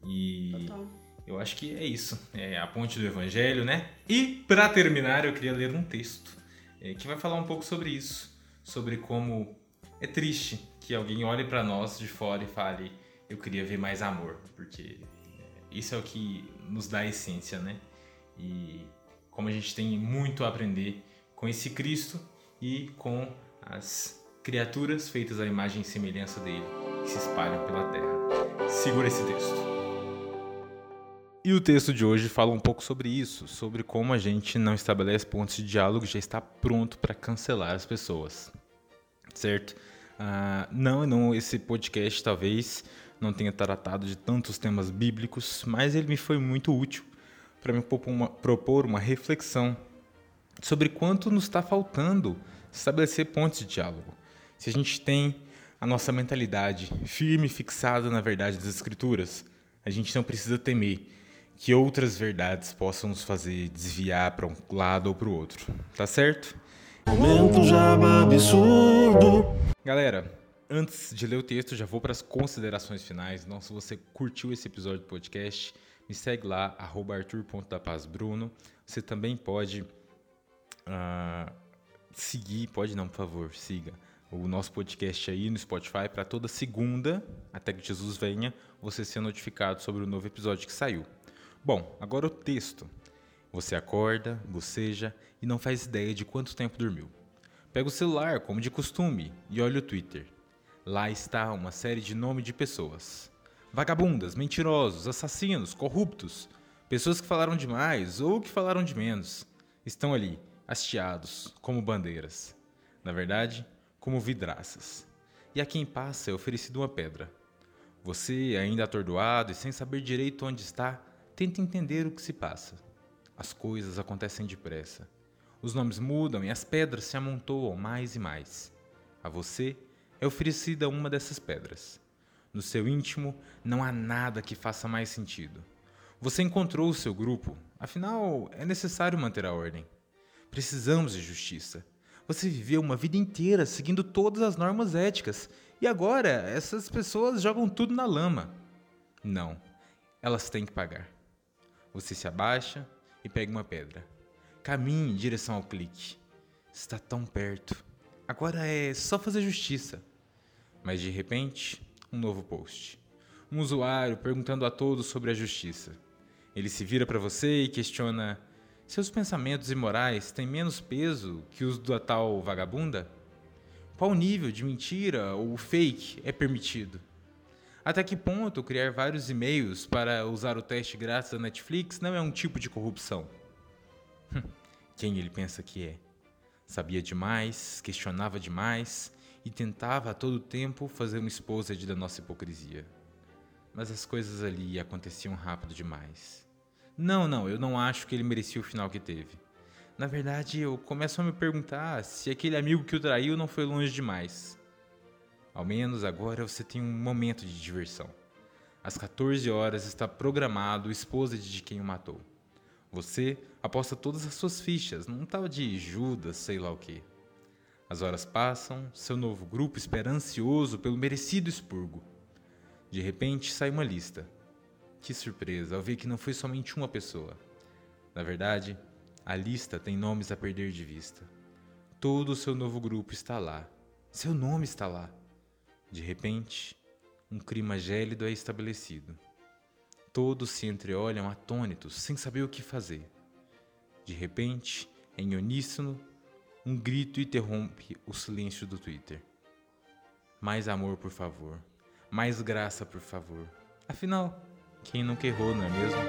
E Total. eu acho que é isso. É a ponte do evangelho, né? E para terminar, eu queria ler um texto é, que vai falar um pouco sobre isso, sobre como é triste que alguém olhe para nós de fora e fale: "Eu queria ver mais amor", porque isso é o que nos dá a essência, né? E como a gente tem muito a aprender com esse Cristo e com as criaturas feitas à imagem e semelhança dele que se espalham pela terra. Segura esse texto. E o texto de hoje fala um pouco sobre isso, sobre como a gente não estabelece pontos de diálogo e já está pronto para cancelar as pessoas. Certo? Ah, não, não, esse podcast talvez não tenha tratado de tantos temas bíblicos, mas ele me foi muito útil para me propor uma, reflexão sobre quanto nos está faltando estabelecer pontos de diálogo. Se a gente tem a nossa mentalidade firme e fixada na verdade das Escrituras, a gente não precisa temer que outras verdades possam nos fazer desviar para um lado ou para o outro. Tá certo? Momento jaba absurdo. Galera, antes de ler o texto, já vou para as considerações finais. Então, se você curtiu esse episódio do podcast, me segue lá, arroba arthur.dapazbruno. Você também pode ah, seguir, pode não, por favor, siga o nosso podcast aí no Spotify para toda segunda, até que Jesus venha, você ser notificado sobre o novo episódio que saiu. Bom, agora o texto. Você acorda, boceja e não faz ideia de quanto tempo dormiu. Pega o celular, como de costume, e olha o Twitter. Lá está uma série de nomes de pessoas. Vagabundas, mentirosos, assassinos, corruptos, pessoas que falaram demais ou que falaram de menos. Estão ali, hasteados, como bandeiras. Na verdade, como vidraças. E a quem passa é oferecido uma pedra. Você, ainda atordoado e sem saber direito onde está, tenta entender o que se passa. As coisas acontecem depressa. Os nomes mudam e as pedras se amontoam mais e mais. A você é oferecida uma dessas pedras. No seu íntimo não há nada que faça mais sentido. Você encontrou o seu grupo, afinal é necessário manter a ordem. Precisamos de justiça. Você viveu uma vida inteira seguindo todas as normas éticas e agora essas pessoas jogam tudo na lama. Não, elas têm que pagar. Você se abaixa e pega uma pedra. Caminhe em direção ao clique. Está tão perto. Agora é só fazer justiça. Mas de repente, um novo post. Um usuário perguntando a todos sobre a justiça. Ele se vira para você e questiona: seus pensamentos imorais têm menos peso que os da tal vagabunda? Qual nível de mentira ou fake é permitido? Até que ponto criar vários e-mails para usar o teste grátis da Netflix não é um tipo de corrupção? Quem ele pensa que é? Sabia demais, questionava demais e tentava a todo tempo fazer uma esposa da nossa hipocrisia. Mas as coisas ali aconteciam rápido demais. Não, não, eu não acho que ele merecia o final que teve. Na verdade, eu começo a me perguntar se aquele amigo que o traiu não foi longe demais. Ao menos agora você tem um momento de diversão. Às 14 horas está programado o esposa de quem o matou. Você aposta todas as suas fichas num tal de Judas, sei lá o que. As horas passam, seu novo grupo espera ansioso pelo merecido expurgo. De repente sai uma lista. Que surpresa ao ver que não foi somente uma pessoa. Na verdade, a lista tem nomes a perder de vista. Todo o seu novo grupo está lá. Seu nome está lá. De repente, um clima gélido é estabelecido. Todos se entreolham atônitos, sem saber o que fazer. De repente, em uníssono, um grito interrompe o silêncio do Twitter. Mais amor, por favor. Mais graça, por favor. Afinal, quem nunca errou, não é mesmo?